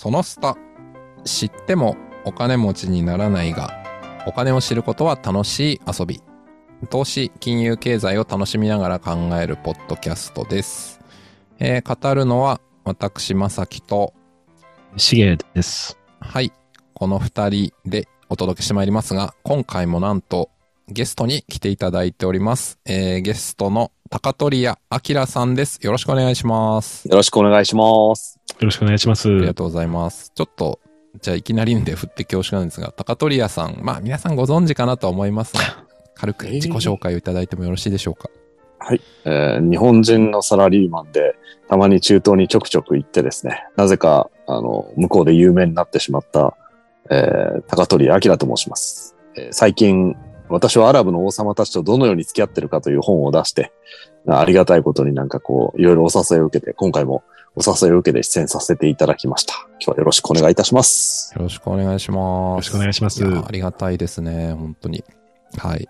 そのスタ。知ってもお金持ちにならないが、お金を知ることは楽しい遊び。投資、金融経済を楽しみながら考えるポッドキャストです。えー語るのは私、まさきと、しげです。はい、この二人でお届けしてまいりますが、今回もなんとゲストに来ていただいております。えーゲストの高取屋明さんです。よろしくお願いします。よろしくお願いします。よろしくお願いします。ありがとうございます。ちょっと、じゃあいきなりんで振って恐縮なんですが、高取屋さん、まあ皆さんご存知かなとは思いますが、軽く自己紹介をいただいてもよろしいでしょうか？はい、えー日本人のサラリーマンで、たまに中東にちょくちょく行ってですね、なぜか、あの、向こうで有名になってしまった、えー高取明と申します。えー最近、私はアラブの王様たちとどのように付き合ってるかという本を出して、ありがたいことになんかこう、いろいろお誘いを受けて、今回もお誘いを受けて出演させていただきました。今日はよろしくお願いいたします。よろしくお願いします。よろしくお願いしますやありがたいですね、本当に。はい。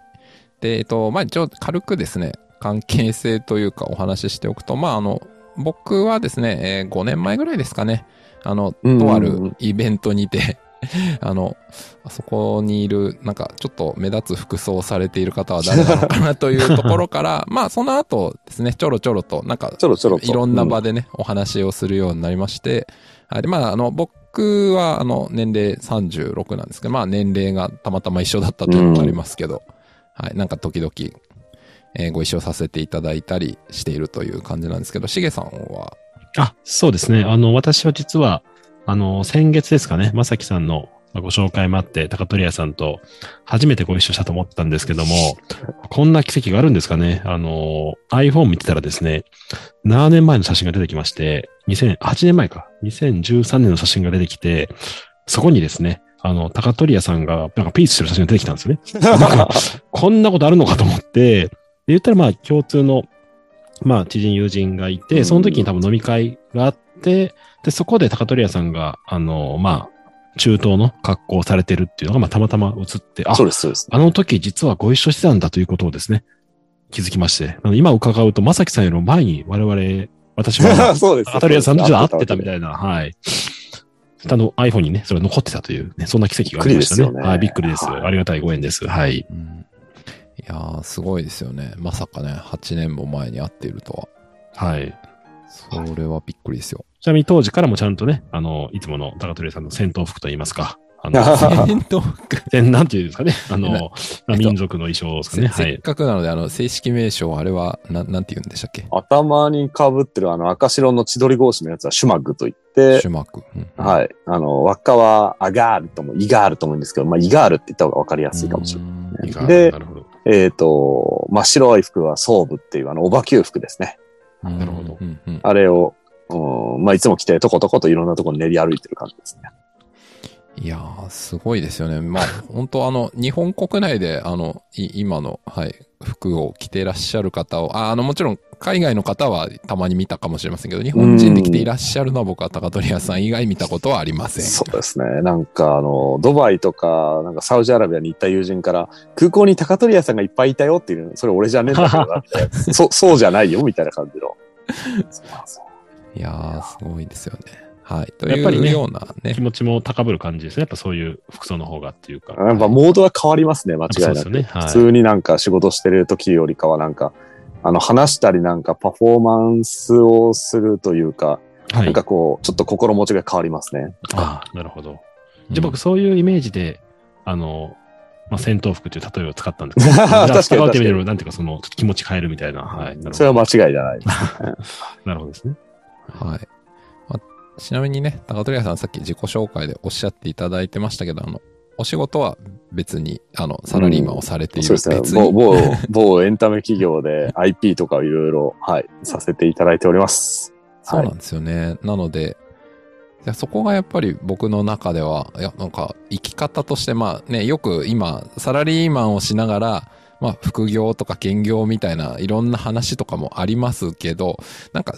で、えっと、まあ、一応軽くですね、関係性というかお話ししておくと、まあ、あの、僕はですね、えー5年前ぐらいですかね、あの、うんとあるイベントにて、あの、あそこにいる、なんか、ちょっと目立つ服装をされている方は誰なのかなというところから、まあ、その後ですね、ちょろちょろと、なんか、ちょろちょろと。いろんな場でね、お話をするようになりまして、はい。で、まあ、あの、僕は、あの、年齢36なんですけど、まあ、年齢がたまたま一緒だったというのもありますけど、はい。なんか時々、えーご一緒させていただいたりしているという感じなんですけど、しげさんは、あ、そうですね。あの、私は実は、あの、先月ですかね、まさきさんのまあご紹介もあって、高取屋さんと初めてご一緒したと思ったんですけども、こんな奇跡があるんですかね。あの、iPhone 見てたらですね、7年前の写真が出てきまして、2008年前か、2013年の写真が出てきて、そこにですね、あの、高取屋さんが、なんかピースしてる写真が出てきたんですよね。こんなことあるのかと思って、で言ったらまあ共通の、まあ知人友人がいて、その時に多分飲み会があって、で、そこで高取屋さんが、あの、まあ、中東の格好をされてるっていうのが、まあたまたま映って、あそう、です、そうです。あの時実はご一緒してたんだということをですね、気づきまして、あの今伺うと、まさきさんよりも前に我々、私は、そうです。高取屋さんとじゃあ会ってたみいたいな、はい。あの iPhone にね、それが残ってたというね、そんな奇跡がありましたね。びっくりですよねはい、びっくりです。はいありがたいご縁です。はい。うん、いやー、すごいですよね。まさかね、8年も前に会っているとは。はい。それはびっくりですよ。ちなみに当時からもちゃんとね、あの、いつもの高取さんの戦闘服といいますか、あの、戦闘服戦なんていうんですかね、あの、えっと民族の衣装ですかね、せせっはい。かくなので、あの、正式名称、あれは、ななんて言うんでしたっけ？頭に被ってるあの赤白の千鳥格子のやつはシュマグと言ってシ、ュマク。うんはい。あの、輪っかはアガールともイガールとも言うんですけど、まあ、イガールって言った方がわかりやすいかもしれない。ないいかでなるほど。えっ、と、真っ白い服は装部っていうあの、おばきゅう服ですね。なるほどあれを、うん、まあ、いつも着てとことこといろんなところ練り歩いてる感じですね。いやー、すごいですよね。まあ、本当あの、日本国内で、あの、い今の、はい、服を着ていらっしゃる方を、ああの、もちろん、海外の方はたまに見たかもしれませんけど、日本人で着ていらっしゃるのは僕は高取屋さん以外見たことはありません。そうですね。なんか、あの、ドバイとか、なんかサウジアラビアに行った友人から、空港に高取屋さんがいっぱいいたよっていう、それ俺じゃねえんだけどな、みたいな。そ そうじゃないよ、みたいな感じの。そうなんですよいやー、すごいですよね。はい。といやっぱりねうようなね気。持ちも高ぶる感じですね。やっぱそういう服装の方がっていうか。やっぱモードが変わりますね、間違いなく。ですよね。はい。普通になんか仕事してる時よりかはなんか、あの、話したりなんかパフォーマンスをするというか、はいなんかこう、ちょっと心持ちが変わりますね。ああ、なるほど。じゃあ僕そういうイメージで、あの、まあ、戦闘服っていう例えを使ったんですけど、じゃあ確かにってみ確かるなんていうかその、ちょっと気持ち変えるみたいな。はい。なるほどそれは間違いじゃない。なるほどですね。はい。まあちなみにね、高取屋さんさっき自己紹介でおっしゃっていただいてましたけど、あの、お仕事は別に、あの、サラリーマンをされている、そうですね別。某、に。某、某エンタメ企業で IP とかをいろいろ、はい、させていただいております。そうなんですよね。なので、そこがやっぱり僕の中では、いや、なんか、生き方として、まあね、よく今、サラリーマンをしながら、まあ、副業とか兼業みたいないろんな話とかもありますけど、なんか、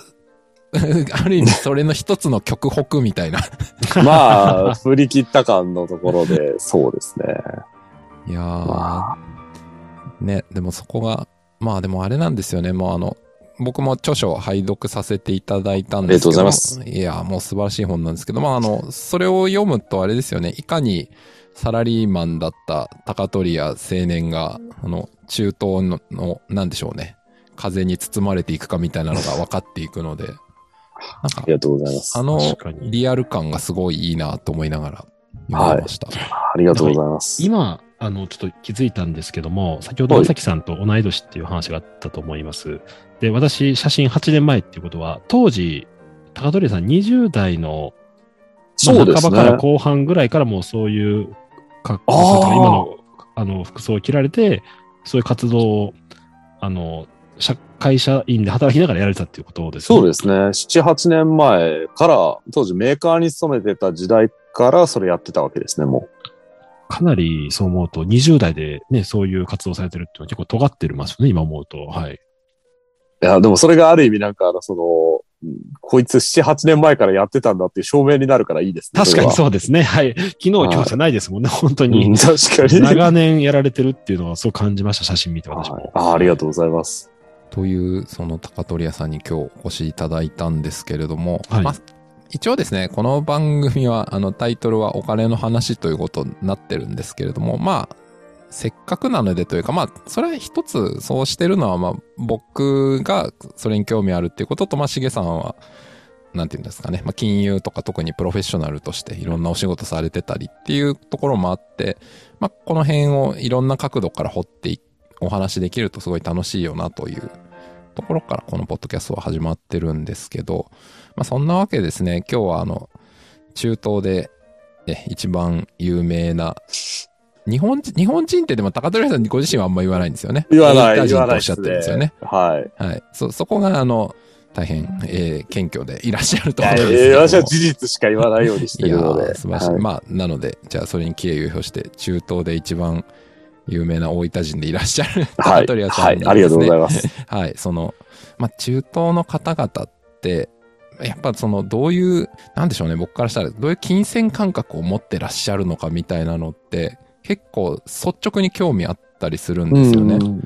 ある意味それの一つの極北みたいな。まあ、振り切った感のところで、そうですね。いやー、まあ、ね、でもそこが、まあでもあれなんですよね。もうあの、僕も著書を拝読させていただいたんありがとうですけど。ございます。いや、もう素晴らしい本なんですけど、まあ、あの、それを読むとあれですよね、いかにサラリーマンだった高取屋青年が、あの、中東の、のなんでしょうね、風に包まれていくかみたいなのが分かっていくので、あり、がとうございます。あの確かにリアル感がすごいいいなと思いながら読みました。ありがとうございます。今、あの、ちょっと気づいたんですけども、先ほどはいまさきさんと同い年っていう話があったと思います。で、私、写真8年前っていうことは、当時、高取さん20代の、まあそうですね半ばから。後半ぐらいからもうそういう格好今の、あの、服装を着られて、そういう活動を、あの、社会社員で働きながらやられたっていうことですね。そうですね。7、8年前から、当時メーカーに勤めてた時代からそれやってたわけですね、もかなりそう思うと、20代でね、そういう活動されてるっていうのは結構尖ってますよね、今思うと。はい。う。いや、でもそれがある意味なんか、あの、その、うんこいつ7、8年前からやってたんだっていう証明になるからいいですね。確かにう。そうですね。はい。昨日、今日じゃないですもんね、本当うん、に。確かに。長年やられてるっていうのはそう感じました、写真見て私も。あありがとうございます。という、その高取屋さんに今日お越しいただいたんですけれども、はい。まあ、一応ですね、この番組は、あの、タイトルはお金の話ということになってるんですけれども、まあ、せっかくなのでというか、まあ、それは一つそうしてるのは、まあ、僕がそれに興味あるっていうことと、まあ、しげさんは、なんていうんですかね、まあ、金融とか特にプロフェッショナルとしていろんなお仕事されてたりっていうところもあって、まあ、この辺をいろんな角度から掘っていお話できるとすごい楽しいよなというところからこのポッドキャストは始まってるんですけど、まあ、そんなわけですね、今日はあの、中東で、ね、一番有名な、日本人、日本人ってでも高取さんご自身はあんま言わないんですよね。言わない、言わないとおっしゃってるんですよね。。はい。はい。そ、そこがあの、大変、えー、謙虚でいらっしゃるといやころですけども。いや私は事実しか言わないようにしていやるので。ー素晴らしい。はいまあ、なので、じゃあそれに敬意を表して、中東で一番有名な大分人でいらっしゃるはい。高取屋さはい。んにですねありがとうございます。はい、その、まあ、中東の方々って、やっぱその、どういう、なんでしょうね、僕からしたら、どういう金銭感覚を持ってらっしゃるのかみたいなのって、結構率直に興味あったりするんですよね。うん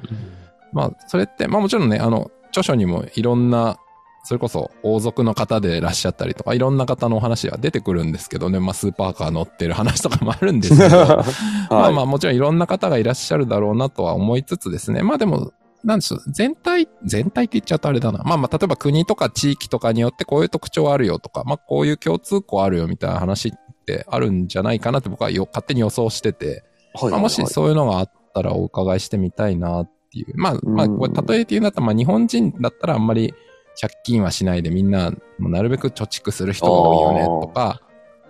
まあ、それって、まあもちろんね、あの、著書にもいろんな、それこそ王族の方でいらっしゃったりとか、いろんな方のお話は出てくるんですけどね、まあスーパーカー乗ってる話とかもあるんですけど、まあまあもちろんいろんな方がいらっしゃるだろうなとは思いつつですね。まあでも、なんでしょう、全体、全体って言っちゃうとあれだな。まあまあ例えば国とか地域とかによってこういう特徴あるよとか、まあこういう共通項あるよみたいな話ってあるんじゃないかなって僕はよ勝手に予想してて、はいまあもしそういうのがあったらお伺いしてみたいなっていう。まあ、まあ、うんこれ例えて言うんだったら、まあ日本人だったらあんまり借金はしないでみんな、もうなるべく貯蓄する人が多いよねとか、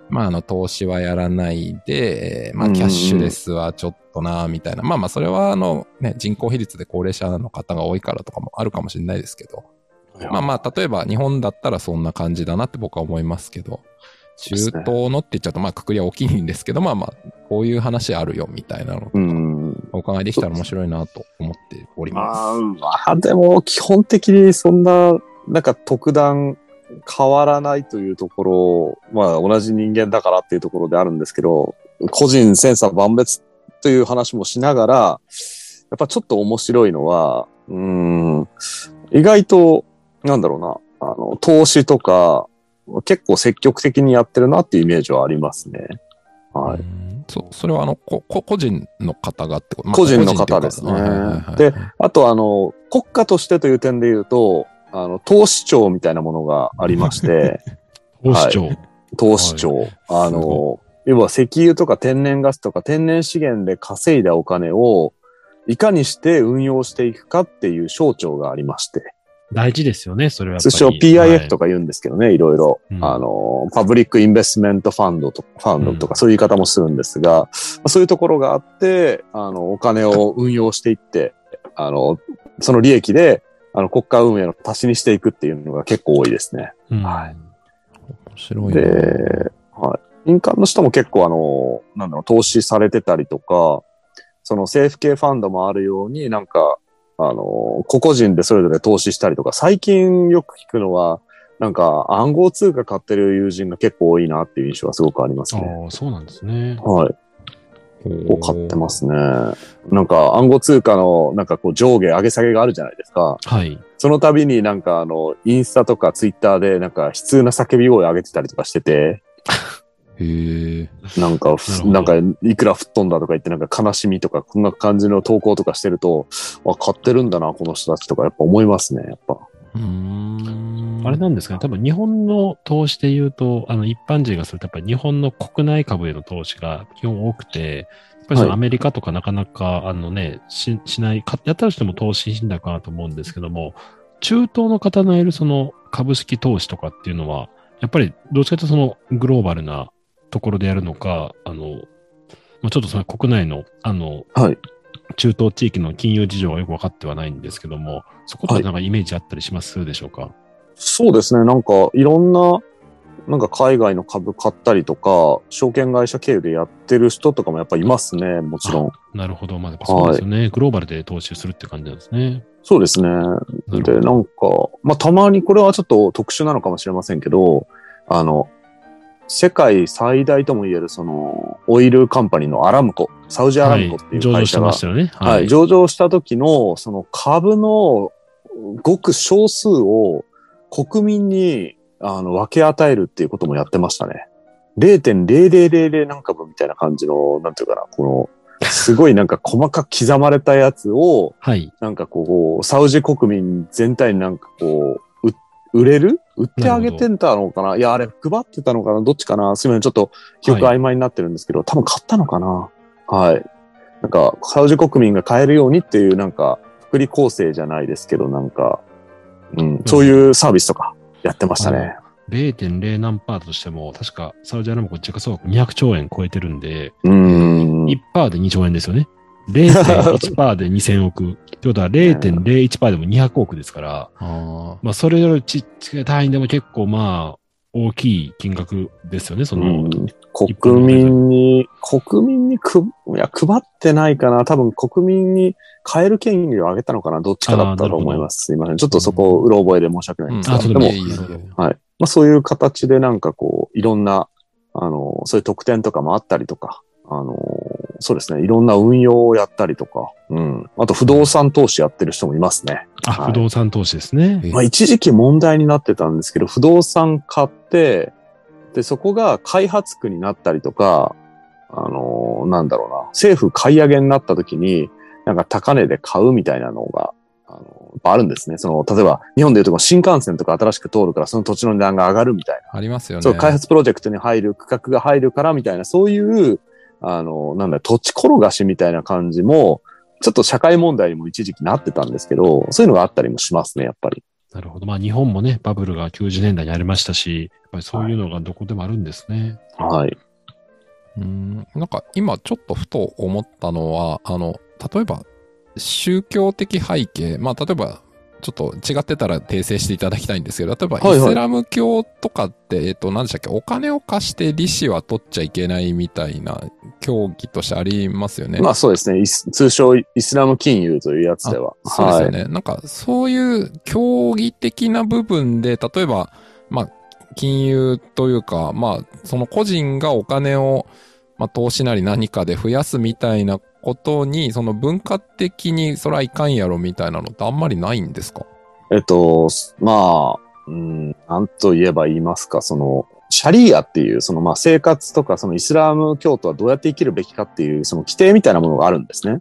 まああの投資はやらないで、まあキャッシュレスはちょっとな、みたいな。まあまあそれはあのね、人口比率で高齢者の方が多いからとかもあるかもしれないですけど、まあまあ例えば日本だったらそんな感じだなって僕は思いますけど、中東のって言っちゃうとまあくくりは大きいんですけど、まあまあこういう話あるよみたいなのとかうん。お伺いできたら面白いなと思っておりまあ、ます。まあ、でも、基本的にそんな、なんか特段変わらないというところ、まあ、同じ人間だからっていうところであるんですけど、個人センサー万別という話もしながら、やっぱちょっと面白いのは、うん、意外と、なんだろうな、あの、投資とか、結構積極的にやってるなっていうイメージはありますね。はい。うん。そそれはあのここ個人の方がってこと、まあ個人の方ですね。であと、あの、国家としてという点で言うと、あの、投資庁みたいなものがありまして、投資庁。投資庁。あすのご、要は石油とか天然ガスとか天然資源で稼いだお金を、いかにして運用していくかっていう省庁がありまして、大事ですよね、それは。通称 PIF とか言うんですけどね、いろいろ。うんあの、パブリックインベストメントファンドとファンドとかそういう言い方もするんですが、まあそういうところがあって、あの、お金を運用していって、あの、その利益で、あの、国家運営の足しにしていくっていうのが結構多いですね。うんはい面白いな。で、はい。民間の人も結構あの、なんだろう、投資されてたりとか、その政府系ファンドもあるように、なんか、あの、個々人でそれぞれ投資したりとか、最近よく聞くのは、なんか暗号通貨買ってる友人が結構多いなっていう印象はすごくありますね。ああ、そうなんですね。はい。を買ってますね。なんか暗号通貨のなんかこう上下上げ下げがあるじゃないですか。はい。その度になんかあの、インスタとかツイッターでなんか悲痛な叫び声上げてたりとかしてて、へえ。なんかなんかいくら吹っ飛んだとか言ってなんか悲しみとかこんな感じの投稿とかしてると、あ、買ってるんだな、この人たちとかやっぱ思いますね、やっぱ。あれなんですかね、多分日本の投資で言うと、あの一般人がすると、やっぱり日本の国内株への投資が基本多くて、やっぱりそのはい。アメリカとかなかなか、あのね、ししない、かやったとしても投資しんだかなと思うんですけども、中東の方のいるその株式投資とかっていうのは、やっぱりどっちかというとそのグローバルなところでやるのか、あの、まあ、ちょっとその国内の、あの、はい。中東地域の金融事情がよく分かってはないんですけども、そことなんかイメージあったりしますでしょうか、そうですね。なんか、いろんな、なんか海外の株買ったりとか、証券会社経由でやってる人とかもやっぱいますね、もちろん。なるほど。まあ、やっぱそうですよね、グローバルで投資するって感じなんですね。そうですね。で、なんか、まあ、たまにこれはちょっと特殊なのかもしれませんけど、あの、世界最大とも言えるその、オイルカンパニーのアラムコ、サウジアラムコっていう上場会社が、してましたよね。はい、上場した時の、その株のごく少数を国民にあの分け与えるっていうこともやってましたね。0.0000何株みたいな感じの、なんていうかな、この、すごいなんか細かく刻まれたやつを、はい。なんかこう、サウジ国民全体になんかこう、う売れる？売ってあげてたのかな？いや、あれ配ってたのかな？どっちかな？すみません。ちょっと記憶曖昧になってるんですけど、多分買ったのかな？はい。なんか、サウジ国民が買えるようにっていう、なんか、福利厚生じゃないですけど、なんか、うん、そういうサービスとかやってましたね。0.0何パーとしても、確かサウジアラビア時価総額200兆円超えてるんで、うーん。1%パーで2兆円ですよね。0.1%パーで2000億。ってことは0.01%パーでも200億ですから、あまあ、それよりちっちゃい単位でも結構まあ、大きい金額ですよね、その。うん国民に、国民にく、いや、配ってないかな。多分国民に変える権利を上げたのかな。どっちかだったと思います。すいません。ちょっとそこ、うろ覚えで申し訳ないんですが。うでもはい。まあそういう形でなんかこう、いろんな、あの、そういう特典とかもあったりとか、あの、そうですね。いろんな運用をやったりとか、うん。あと不動産投資やってる人もいますね。あ、はい不動産投資ですね。えまあ一時期問題になってたんですけど、不動産買って、で、そこが開発区になったりとか、あのーなんだろうな、政府買い上げになった時に、なんか高値で買うみたいなのが、あのやっぱあるんですね。その、例えば、日本でいうとこ新幹線とか新しく通るから、その土地の値段が上がるみたいな。ありますよね。そう、開発プロジェクトに入る、区画が入るからみたいな、そういう、あの、なんだ、土地転がしみたいな感じも、ちょっと社会問題にも一時期なってたんですけど、そういうのがあったりもしますね、やっぱり。なるほど。まあ日本もね、バブルが90年代にありましたし、やっぱりそういうのがどこでもあるんですね。はい。うん、なんか今ちょっとふと思ったのは、あの、例えば宗教的背景、まあ例えばちょっと違ってたら訂正していただきたいんですけど、例えばはいはいイスラム教とかって、えっと、何でしたっけ、お金を貸して利子は取っちゃいけないみたいな競技としてありますよね。まあそうですね。通称イスラム金融というやつでは。そうですよね。はい。なんか、そういう競技的な部分で、例えば、まあ、金融というか、まあ、その個人がお金を、まあ、投資なり何かで増やすみたいなことに、その文化的にそれはいかんやろみたいなのってあんまりないんですか？えっと、まあ、うん、なんと言えば言いますか、その、シャリーアっていう、そのまあ生活とか、そのイスラム教徒はどうやって生きるべきかっていう、その規定みたいなものがあるんですね。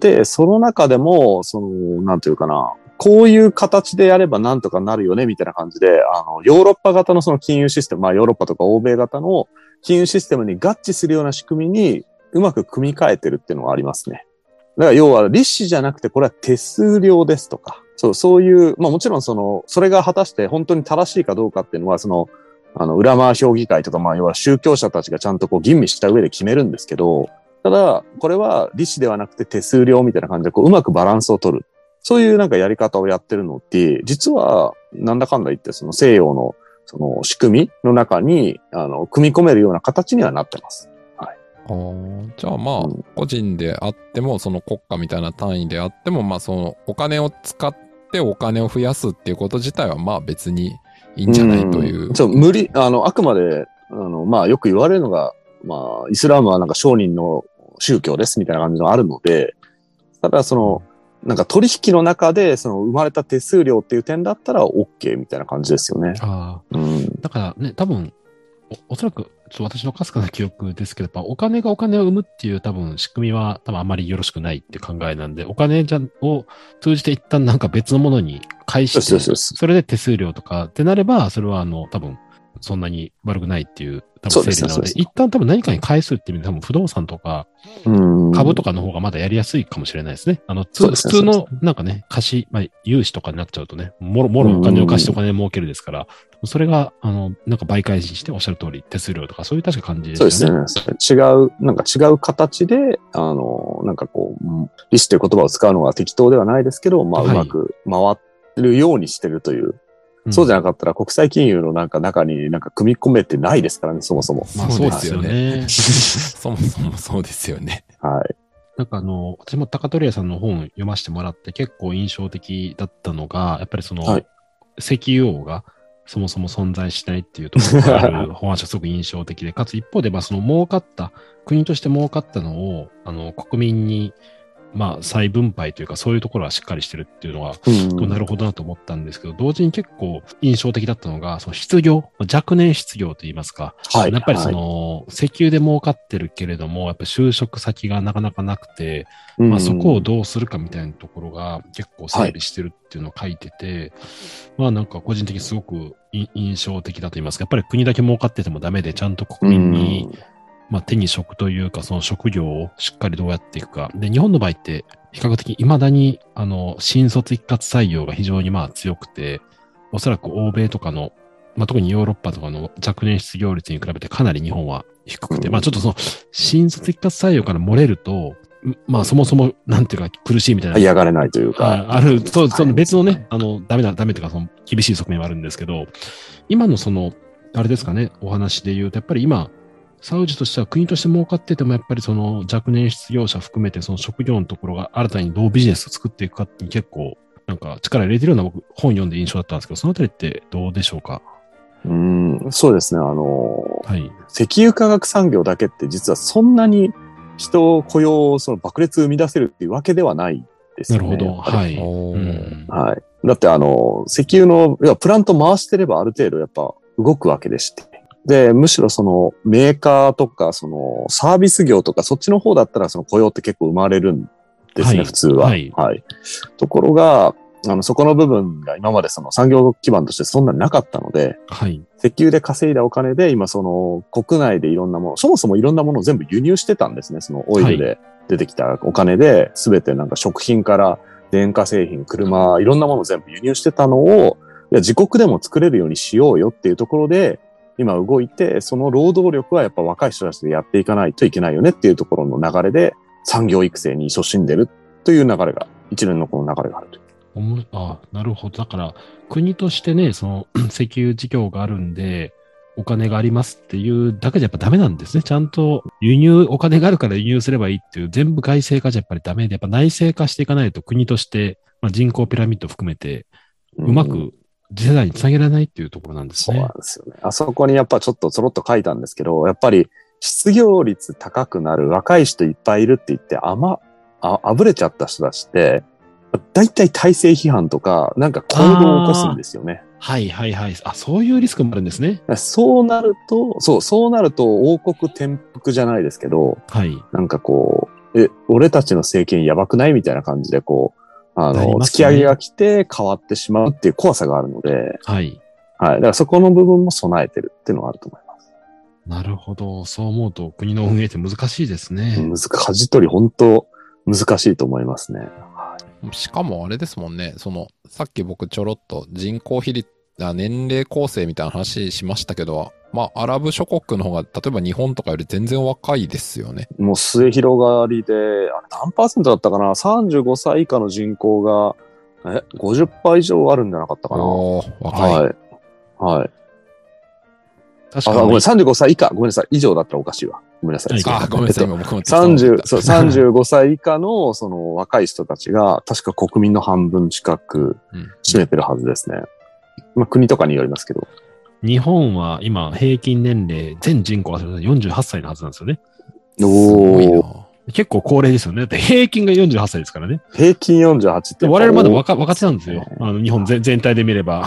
で、その中でも、その、なんていうかな、こういう形でやればなんとかなるよね、みたいな感じで、あの、ヨーロッパ型のその金融システム、まあヨーロッパとか欧米型の金融システムに合致するような仕組みにうまく組み替えてるっていうのがありますね。だから要は利子じゃなくてこれは手数料ですとか、そう、そういう、まあもちろんその、それが果たして本当に正しいかどうかっていうのは、その、あの、裏回評議会とか、まあ要は宗教者たちがちゃんとこう吟味した上で決めるんですけど、ただ、これは利子ではなくて手数料みたいな感じで、こう、うまくバランスを取る。そういうなんかやり方をやってるのって、実は、なんだかんだ言って、その西洋の、その仕組みの中に、あの、組み込めるような形にはなってます。あーじゃあまあうん、個人であっても、その国家みたいな単位であっても、まあそのお金を使ってお金を増やすっていうこと自体はまあ別にいいんじゃないという。んそう、無理、あの、あくまで、あの、まあ、よく言われるのが、まあ、イスラームはなんか商人の宗教ですみたいな感じのあるので、ただその、なんか取引の中で、その生まれた手数料っていう点だったら OK みたいな感じですよね。ああ。うん。だからね、多分、おおそらく、ちょっと私のかすかな記憶ですけど、やっぱお金がお金を生むっていう多分仕組みは多分あまりよろしくないって考えなんで、お金じゃを通じて一旦なんか別のものに返して。それで手数料とかってなれば、それはあの、多分、そんなに悪くないっていう、多分整理なので、でです一旦多分何かに返すっていう意味で多分不動産とかうん。株とかの方がまだやりやすいかもしれないですね。あの、普通のなんかね、貸し、まあ、融資とかになっちゃうとね、もろ、もろお金を貸してお金儲けるですから、それが、あの、なんか媒介しておっしゃる通り手数料とかそういう確か感じですよね。そうですね。違う、なんか違う形で、あの、なんかこう、うん利子という言葉を使うのは適当ではないですけど、まあ、うはいまく回るようにしてるという。そうじゃなかったら国際金融のなんか中になんか組み込めてないですからね、そもそも。まあそうですよね。そもそもそうですよね。はい。なんかあの、私も高取屋さんの本読ませてもらって結構印象的だったのが、やっぱりその、はい石油王がそもそも存在しないっていうところがある 本話がすごく印象的で、かつ一方で、まあその儲かった、国として儲かったのを、あの、国民に、まあ再分配というかそういうところはしっかりしてるっていうのは、うん。なるほどなと思ったんですけど、同時に結構印象的だったのが、その失業、若年失業といいますか、はい。やっぱりそはい。の、石油で儲かってるけれども、やっぱり就職先がなかなかなくて、うん。まあそこをどうするかみたいなところが結構整備してるっていうのを書いてて、まあなんか個人的にすごくい印象的だと言いますか、やっぱり国だけ儲かっててもダメで、ちゃんと国民に、まあ手に職というか、その職業をしっかりどうやっていくか。で、日本の場合って比較的未だに、あの、新卒一括採用が非常にまあ強くて、おそらく欧米とかの、まあ特にヨーロッパとかの若年失業率に比べてかなり日本は低くて、うんまあちょっとその、新卒一括採用から漏れると、んまあそもそも、なんていうか苦しいみたいな。嫌がれないというか。はいある、そう、その別のね、あの、ダメな、ダメというか、その、厳しい側面はあるんですけど、今のその、あれですかね、お話で言うと、やっぱり今、サウジとしては国として儲かってても、やっぱりその若年失業者含めて、その職業のところが新たにどうビジネスを作っていくかに結構、なんか力入れてるような僕、本読んで印象だったんですけど、そのあたりってどうでしょうか？うん、そうですね。あの、はい。石油化学産業だけって実はそんなに人雇用をその爆裂生み出せるっていうわけではないですよね。なるほど。はい。はい。だってあの、石油の、いや、プラント回してればある程度やっぱ動くわけでして。で、むしろそのメーカーとか、そのサービス業とかそっちの方だったらその雇用って結構生まれるんですね、はい普通は。はいところが、あの、そこの部分が今までその産業基盤としてそんなになかったので、はい。石油で稼いだお金で今その国内でいろんなもの、そもそもいろんなものを全部輸入してたんですね。そのオイルで出てきたお金で、すべてなんか食品から電化製品、車、いろんなものを全部輸入してたのを、いや自国でも作れるようにしようよっていうところで、今動いて、その労働力はやっぱ若い人たちでやっていかないといけないよねっていうところの流れで、産業育成に勤しんでるという流れが、一連のこの流れがあるという。あなるほど。だから、国としてね、その、石油事業があるんで、お金がありますっていうだけじゃやっぱダメなんですね。ちゃんと輸入、お金があるから輸入すればいいっていう、全部外製化じゃやっぱりダメで、やっぱ内製化していかないと国として、まあ、人口ピラミッド含めて、うまく次世代につなげられないっていうところなんですねそうなん。ですよね。あそこにやっぱちょっとちょろっと書いたんですけど、やっぱり失業率高くなる若い人いっぱいいるって言って、あま、あ、あぶれちゃった人たちって、大体体制批判とか、なんか行動を起こすんですよね。はいはいはい。あ、そういうリスクもあるんですね。そうなると、そう、そうなると王国転覆じゃないですけど、はい。なんかこう、え、俺たちの政権やばくない？みたいな感じでこう、あの、ね突き上げが来て変わってしまうっていう怖さがあるので、はい。はい。だからそこの部分も備えてるっていうのはあると思います。なるほど。そう思うと国の運営って難しいですね。難しい、舵取り本当難しいと思いますね。しかもあれですもんね、その、さっき僕ちょろっと人口比率、あ年齢構成みたいな話しましたけど、まあ、アラブ諸国の方が、例えば日本とかより全然若いですよね。もう末広がりで、あれ何パーセントだったかな ?35 歳以下の人口が、え、50%以上あるんじゃなかったかな？若い。はい。はい。あ、確かに。ごめん、35歳以下。ごめんなさい。以上だったらおかしいわ。ごめんなさい。はいあ、ごめんなさい、えっと今僕も適当に思っ30、たそう、35歳以下の、その若い人たちが、確か国民の半分近くうん占めてるはずですね。まあ、国とかによりますけど。日本は今平均年齢、全人口は48歳のはずなんですよね。すごいなおー。結構高齢ですよね。だって平均が48歳ですからね。平均48って。で我々まだ若若手なんですよ。あの日本全全体で見れば。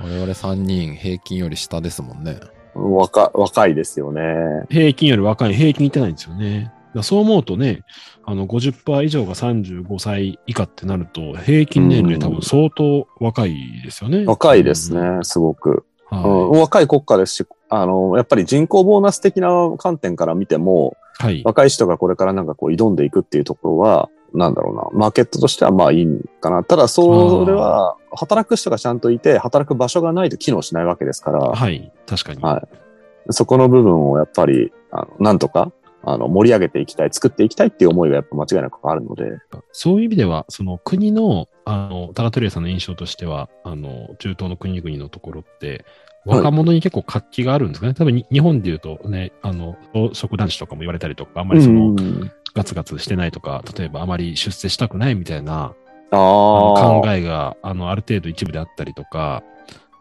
我々3人平均より下ですもんね。若、若いですよね。平均より若い、平均いってないんですよね。そう思うとね、あの50%以上が35歳以下ってなると、平均年齢多分相当若いですよね。若いですね、すごく。うんは若い国家ですし、あの、やっぱり人口ボーナス的な観点から見ても、い。はい。若い人がこれからなんかこう挑んでいくっていうところは、なんだろうな、マーケットとしてはまあいいんかな。ただ、それは、働く人がちゃんといて、働く場所がないと機能しないわけですから、はい。確かに。はいそこの部分をやっぱり、あのなんとか、あの、盛り上げていきたい、作っていきたいっていう思いがやっぱ間違いなくあるので、そういう意味では、その国の、あの、タラトリアさんの印象としては、あの、中東の国々のところって、はい。若者に結構活気があるんですかね。多分に日本で言うとね、あの、食男子とかも言われたりとか、あんまりその、うん。ガツガツしてないとか、例えばあまり出世したくないみたいな、考えが、あの、ある程度一部であったりとか、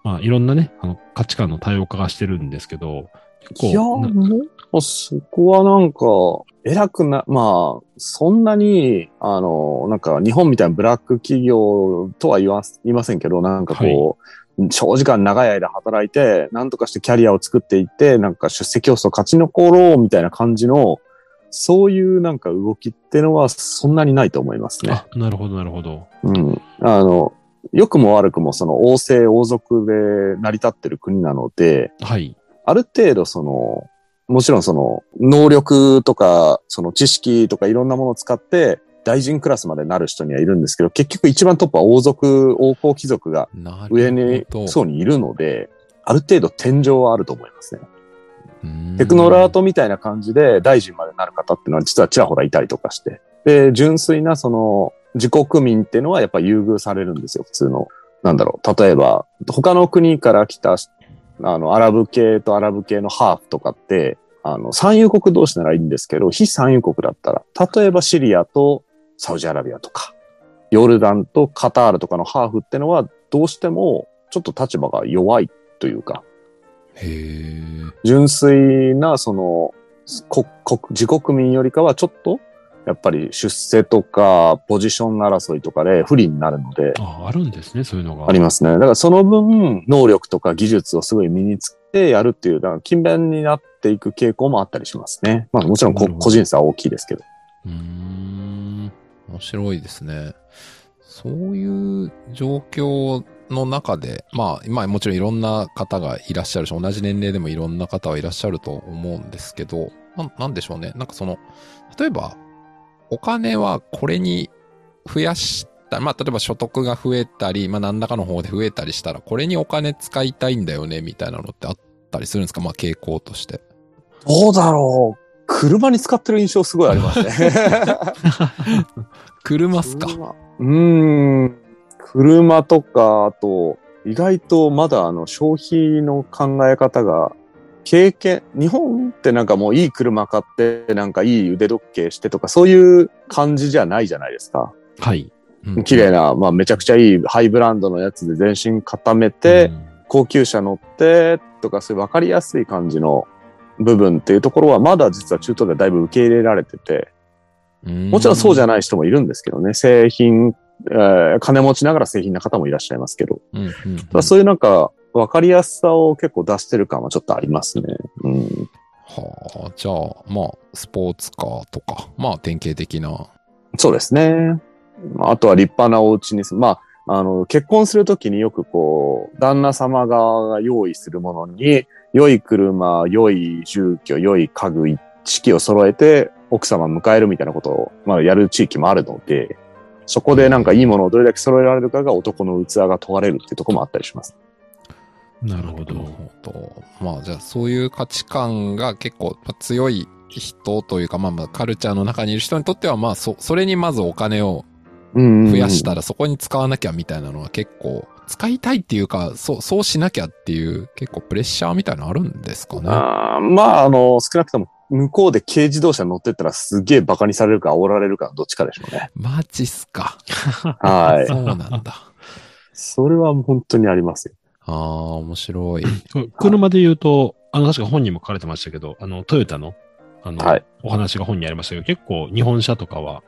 まあ、いろんなね、あの、価値観の多様化がしてるんですけど、結構、なもうそこはなんか、偉くな、まあ、そんなに、あの、なんか日本みたいなブラック企業とは言わ言いませんけど、なんかこう、長時間長い間働いて、なんとかしてキャリアを作っていって、なんか出席競争勝ち残ろうみたいな感じの、そういうなんか動きってのはそんなにないと思いますね。あ、なるほど、なるほど。うん。あの、良くも悪くもその王政王族で成り立ってる国なので、はい。ある程度その、もちろんその、能力とか、その知識とかいろんなものを使って、大臣クラスまでなる人にはいるんですけど、結局一番トップは王族、王侯貴族がな上。にそうにいるので、ある程度天井はあると思いますね。うんテクノラートみたいな感じで大臣までなる方っていうのは実はちらほらいたりとかして。で、純粋なその自国民っていうのはやっぱ優遇されるんですよ、普通の。なんだろう。例えば、他の国から来た、あの、アラブ系とアラブ系のハーフとかって、あの、産油国同士ならいいんですけど、非産油国だったら、例えばシリアとサウジアラビアとか、ヨルダンとカタールとかのハーフってのは、どうしてもちょっと立場が弱いというか、へえ。純粋な、その、国、国、自国民よりかはちょっと、やっぱり出世とか、ポジション争いとかで不利になるので、あ、あるんですね、そういうのが。ありますね。だからその分、能力とか技術をすごい身につけてやるっていう、だから勤勉になっていく傾向もあったりしますね。まあもちろん個人差は大きいですけど。うーん。面白いですね。そういう状況の中で、まあ、今もちろんいろんな方がいらっしゃるし、同じ年齢でもいろんな方はいらっしゃると思うんですけど、なんなんでしょうね。なんかその、例えば、お金はこれに増やした、まあ、例えば所得が増えたり、まあ、何らかの方で増えたりしたら、これにお金使いたいんだよね、みたいなのってあったりするんですか？まあ、傾向として。どうだろう車に使ってる印象すごいありますね。車っすか？車うーん。車とか、あと、意外とまだあの消費の考え方が、経験、日本ってなんかもういい車買って、なんかいい腕時計してとか、そういう感じじゃないじゃないですか。はい。うん綺麗な、まあめちゃくちゃいいハイブランドのやつで全身固めて、うん高級車乗ってとか、そういう分かりやすい感じの部分っていうところは、まだ実は中東ではだいぶ受け入れられてて、もちろんそうじゃない。人もいるんですけどね。製品、えー金持ちながら製品な方もいらっしゃいますけど。うんそういうなんか、分かりやすさを結構出してる感はちょっとありますね。うん。はあ、じゃあ、まあ、スポーツカーとか、まあ、典型的な。そうですね。まああとは立派なお家に住む。まあ、あの、結婚するときによくこう、旦那様側が用意するものに、良い車、良い住居、良い家具、一式を揃えて、奥様を迎えるみたいなことを、まあ、やる地域もあるので、そこでなんかいいものをどれだけ揃えられるかが男の器が問われるっていうところもあったりします。なるほど。ど。まあ、じゃあ、そういう価値観が結構まあ強い人というか、まあまあ、カルチャーの中にいる人にとっては、まあ、そ、それにまずお金をうん増やしたら、そこに使わなきゃみたいなのは結構、使いたいっていうか、そう、そうしなきゃっていう、結構プレッシャーみたいなのあるんですかね？あーまあ、あの、少なくとも、向こうで軽自動車乗ってったらすげえ馬鹿にされるか煽られるかどっちかでしょうね。マジっすか。はい。そうなんだ。それは本当にありますよ。ああ、面白い。車で言うと、あの、確か本にも書かれてましたけど、あの、トヨタの、あの、はいお話が本にありましたけど、結構日本車とかは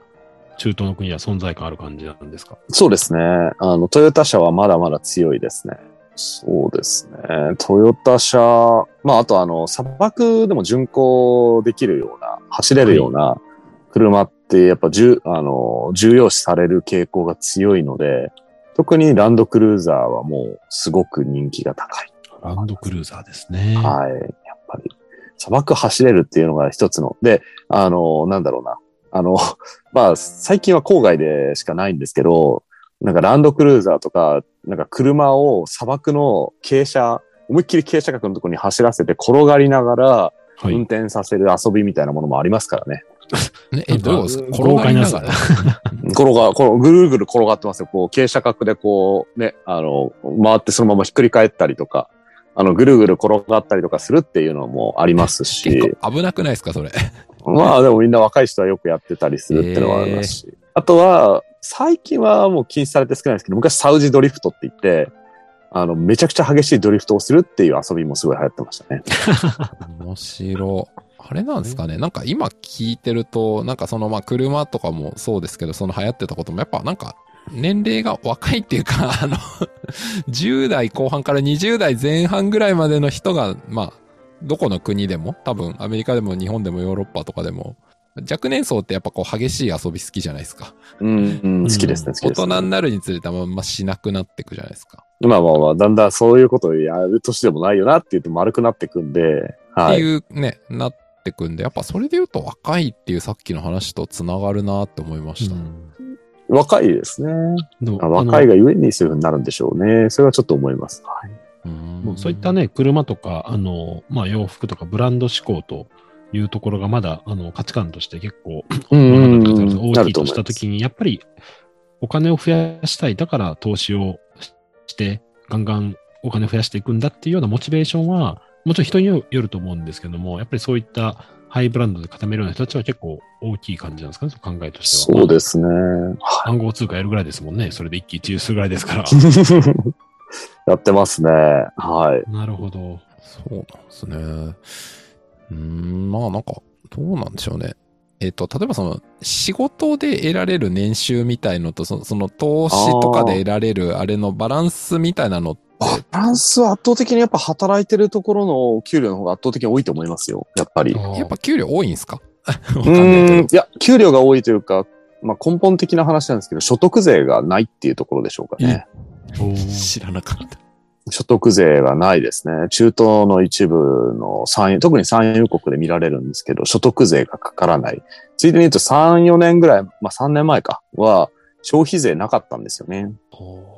中東の国では存在感ある感じなんですか？そうですね。あの、トヨタ車はまだまだ強いですね。そうですね。トヨタ車、まあ、あとあの、砂漠でも巡航できるような、走れるような車って、やっぱ重、あの、重要視される傾向が強いので、特にランドクルーザーはもうすごく人気が高い。ランドクルーザーですね。はい。やっぱり、砂漠走れるっていうのが一つの。で、あの、なんだろうな。あの、まあ、最近は郊外でしかないんですけど、なんかランドクルーザーとか、なんか車を砂漠の傾斜、思いっきり傾斜角のところに走らせて転がりながらはい。運転させる遊びみたいなものもありますからね。ね、え、どうですか？豪転がりながら。転が、このぐるぐる転がってますよ。こう、傾斜角でこう、ね、あの、回ってそのままひっくり返ったりとか、あの、ぐるぐる転がったりとかするっていうのもありますし。危なくないですか、それ。まあでもみんな若い人はよくやってたりするっていうのはありますし。あとは、最近はもう禁止されて少ないですけど、昔サウジドリフトって言って、あの、めちゃくちゃ激しいドリフトをするっていう遊びもすごい流行ってましたね。面白。あれなんですかねなんか今聞いてると、なんかそのまあ車とかもそうですけど、その流行ってたこともやっぱなんか年齢が若いっていうか、あの、10代後半から20代前半ぐらいまでの人が、まあ、どこの国でも、多分アメリカでも日本でもヨーロッパとかでも、若年層ってやっぱこう激しい遊び好きじゃないですか。うん、うん、好きですね、好き大です、人になるにつれてあんましなくなっていくじゃないですか。まあまあまあ、だんだんそういうことをやる年でもないよなって言うと丸くなってくんで、はい。っていうね、なってくんで、やっぱそれで言うと若いっていうさっきの話と繋がるなって思いました。若いですね。でもあ若いがゆえにそういうふうになるんでしょうね。それはちょっと思います。はい。うんもうそういったね、車とか、あの、まあ、洋服とかブランド志向というところがまだ、あの、価値観として結構、うん大きいとしたときに、やっぱりお金を増やしたい、だから投資をして、ガンガンお金を増やしていくんだっていうようなモチベーションは、もちろん人によると思うんですけども、やっぱりそういったハイブランドで固めるような人たちは結構大きい感じなんですかね、考えとしては。そうですね。暗号通貨やるぐらいですもんね。それで一喜一憂するぐらいですから。やってますね。はい。なるほど。そうなんですね。うーん、まあなんか、どうなんでしょうね。えっ、と、例えばその、仕事で得られる年収みたいのと、その、その投資とかで得られるあれのバランスみたいなのって、バランスは圧倒的にやっぱ働いてるところの給料の方が圧倒的に多いと思いますよ。やっぱり。やっぱ給料多いんですか？わかんう。んいや、給料が多いというか、まあ根本的な話なんですけど、所得税がないっていうところでしょうかね。知らなかった。所得税がないですね。中東の一部の産油、特に産油国で見られるんですけど、所得税がかからない。ついでに言うと3、4年ぐらい、まあ3年前か、は消費税なかったんですよね。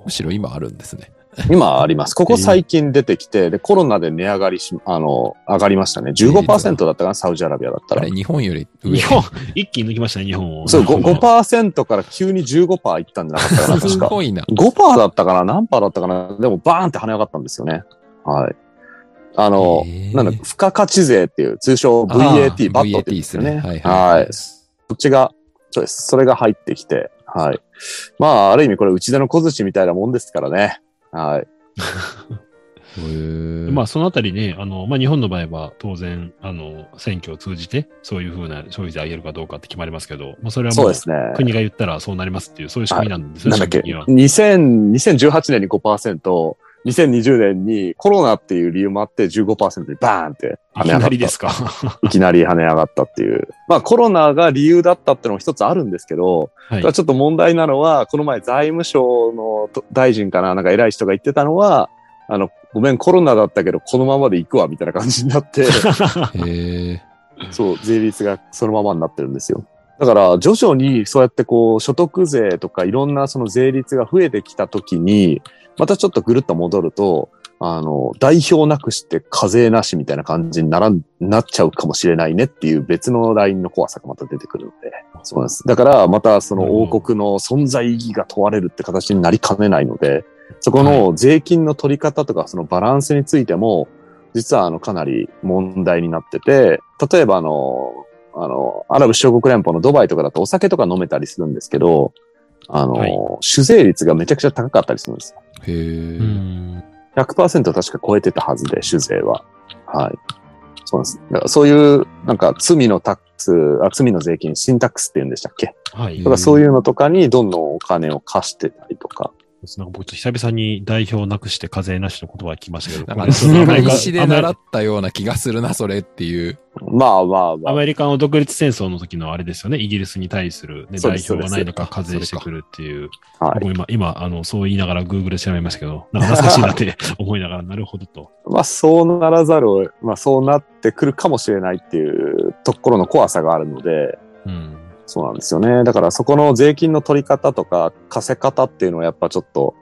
むしろ今あるんですね。今あります。ここ最近出てきて、で、コロナで値上がりし、あの、上がりましたね。15%だったかな、サウジアラビアだったらあれ、。日本より上。日本、一気に抜きましたね、日本を。そう、ご 5%, から急に15%いったんじゃなかったかな、確か。すごいな。5%だったかな何パーだったかなでもバーンって跳ね上がったんですよね。はい。あの、なんだ、付加価値税っていう、通称 VAT、バットって言うんですよね。VAT ですねはいはいはい。そっちが、そうです。それが入ってきて、はい。まあ、ある意味これ、内出の小槌みたいなもんですからね。はい。まあ、そのあたりね、あの、まあ、日本の場合は当然、あの、選挙を通じて、そういうふうな消費税上げるかどうかって決まりますけど、まあ、それはもうそうですね。国が言ったらそうなりますっていう、そういう仕組みなんですね、なんだっけ、基本的2000 2018年に5%、2020年にコロナっていう理由もあって15%にバーンって跳ね上がった。なりですか？いきなり跳ね上がったっていう。まあコロナが理由だったってのも一つあるんですけど、はい。ちょっと問題なのは、この前財務省のと大臣かな、なんか偉い人が言ってたのは、あの、ごめん、コロナだったけど、このままで行くわ、みたいな感じになって。そう、税率がそのままになってるんですよ。だから、徐々にそうやってこう、所得税とかいろんなその税率が増えてきたときに、またちょっとぐるっと戻ると、あの、代表なくして課税なしみたいな感じにならん、なっちゃうかもしれないねっていう別のラインの怖さがまた出てくるので。そうです。だから、またその王国の存在意義が問われるって形になりかねないので、そこの税金の取り方とかそのバランスについても、実はあのかなり問題になってて、例えばあの、あの、アラブ首長国連邦のドバイとかだとお酒とか飲めたりするんですけど、あの、はい酒税率がめちゃくちゃ高かったりするんですよ。へえ。うん。100%確か超えてたはずで、酒税は。はい。そうなんです。だからそういう、なんか罪のタックス、あ罪の税金、シンタックスって言うんでしたっけ？はい。とかそういうのとかにどんどんお金を貸してたりとか。なんか僕、久々に代表なくして課税なしの言葉が聞きましたけど、なんかこれちょっとアメリカ歴史で習ったような気がするな、それっていう。まあまあまあ。アメリカの独立戦争の時のあれですよね。イギリスに対する、ね、代表がないのか課税してくるっていう。はい。僕今、今、あの、そう言いながら Google で調べましたけど、なんか懐かしいなって 思いながら、なるほどと。まあそうならざるを、まあそうなってくるかもしれないっていうところの怖さがあるので、うん。そうなんですよね。だからそこの税金の取り方とか貸せ方っていうのはやっぱちょっと、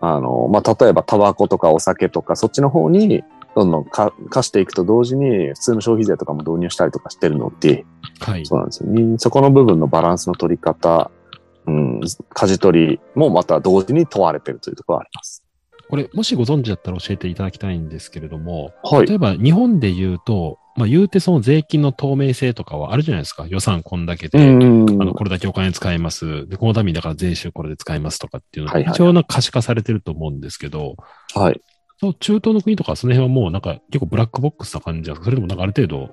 あの、まあ例えばタバコとかお酒とかそっちの方にどんどんか貸していくと同時に普通の消費税とかも導入したりとかしてるので、はい。そうなんですよね。そこの部分のバランスの取り方、うん、舵取りもまた同時に問われてるというところがあります。これ、もしご存知だったら教えていただきたいんですけれども、はい例えば日本で言うと、まあ言うてその税金の透明性とかはあるじゃないですか。予算こんだけで、んあの、これだけお金使います。で、このためにだから税収これで使いますとかっていうのが、は一応な可視化されてると思うんですけど、はい。そう中東の国とかその辺はもうなんか結構ブラックボックスな感じなんですか？それともなんかある程度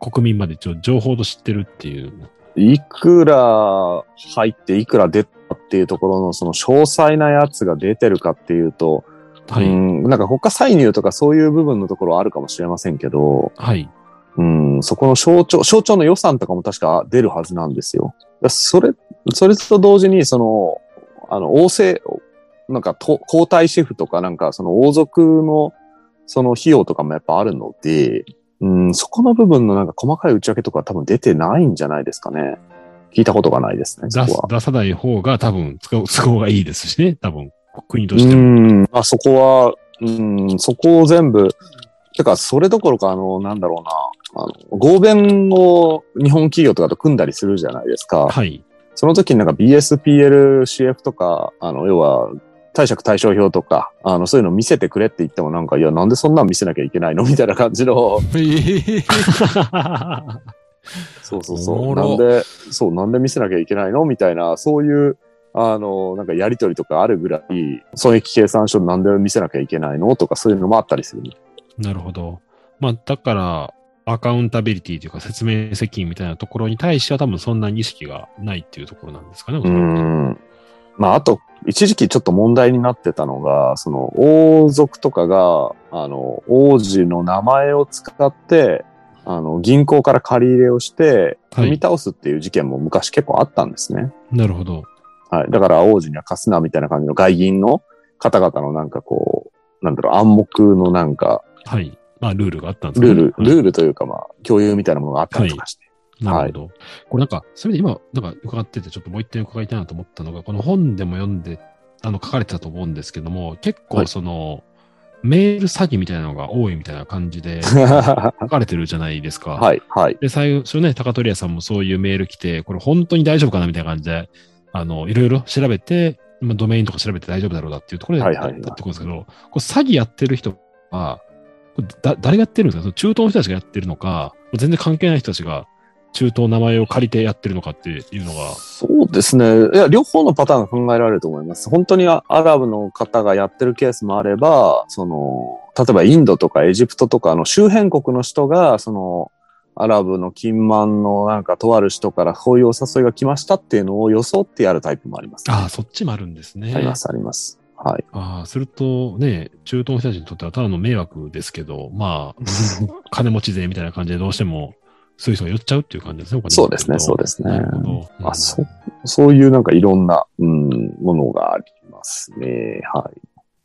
国民まで一応情報と知ってるっていう。いくら入っていくら出たっていうところのその詳細なやつが出てるかっていうと、はい。うん、なんか他歳入とかそういう部分のところはあるかもしれませんけど、はい。うん、そこの省庁、省庁の予算とかも確か出るはずなんですよ。だそれ、それと同時に、その、あの、王政、なんかと皇太子府とかなんかその王族のその費用とかもやっぱあるので、うん、そこの部分のなんか細かい内訳とかは多分出てないんじゃないですかね。聞いたことがないですね、そ出。出さない方が多分都合 都合がいいですしね。多分国とうしても。ん、まあそこは、うん、そこを全部、てか、それどころか、あの、なんだろうな、あの、合弁を日本企業とかと組んだりするじゃないですか。はい。その時になんか BSPL、CF とか、あの、要は、貸借対照表とか、あの、そういうの見せてくれって言ってもなんか、いや、なんでそんなん見せなきゃいけないの？みたいな感じの、そうそうそう。なんで、そう、なんで見せなきゃいけないの？みたいな、そういう、あの、なんかやりとりとかあるぐらい、損益計算書なんで見せなきゃいけないの？とかそういうのもあったりする。なるほど。まあ、だから、アカウンタビリティというか説明責任みたいなところに対しては多分そんなに意識がないっていうところなんですかね。おうん。まあ、あと、一時期ちょっと問題になってたのが、その、王族とかが、あの、王子の名前を使って、あの、銀行から借り入れをして、はい踏み倒すっていう事件も昔結構あったんですね。なるほど。はい。だから王子には貸すなみたいな感じの外銀の方々のなんかこう、なんだろう、暗黙のなんか、はい。まあ、ルールがあったんですねルール、はいルールというかまあ、共有みたいなものがあったりとかして。なるほど。これなんか、そういう意味で今、なんか伺ってて、ちょっともう一点伺いたいなと思ったのが、この本でも読んで、あの、書かれてたと思うんですけども、結構はいその、メール詐欺みたいなのが多いみたいな感じでは 書かれてるじゃないですか。い、はい。で、最初ね、高取屋さんもそういうメール来て、これ本当に大丈夫かなみたいな感じで、あの、いろいろ調べて、まあ、ドメインとか調べて大丈夫だろうだっていうところで、はいはいはいだってことですけど、これ詐欺やってる人は、これだ誰がやってるんですか？その中東の人たちがやってるのか、全然関係ない人たちが中東の名前を借りてやってるのかっていうのが、そうですね。いや、両方のパターンが考えられると思います。本当にアアラブの方がやってるケースもあれば、その、例えばインドとかエジプトとかの周辺国の人が、その、アラブの金満のなんかとある人からこういうお誘いが来ましたっていうのを装ってやるタイプもあります、ああ、そっちもあるんですね。あります、あります。はい。ああ、するとね、中東の人たちにとってはただの迷惑ですけど、まあ、金持ち税みたいな感じでどうしても、そういう人が寄っちゃうっていう感じですね、そうですねそうですね。まあ、そ、そういうなんかいろんな、うん、ものがありますね。は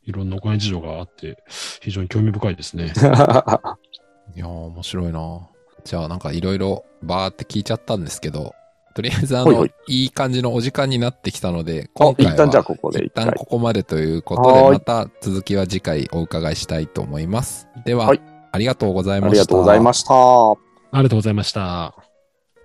いろんなお金事情があって、非常に興味深いですね。い。いやー、面白いなじゃあなんかいろいろバーって聞いちゃったんですけど、とりあえずあの、ほいほいいい感じのお時間になってきたので、あ今回は一旦じゃあここで一旦ここまでということで、また続きは次回お伺いしたいと思います。では、はいありがとうございました。ありがとうございました。ありがとうございました。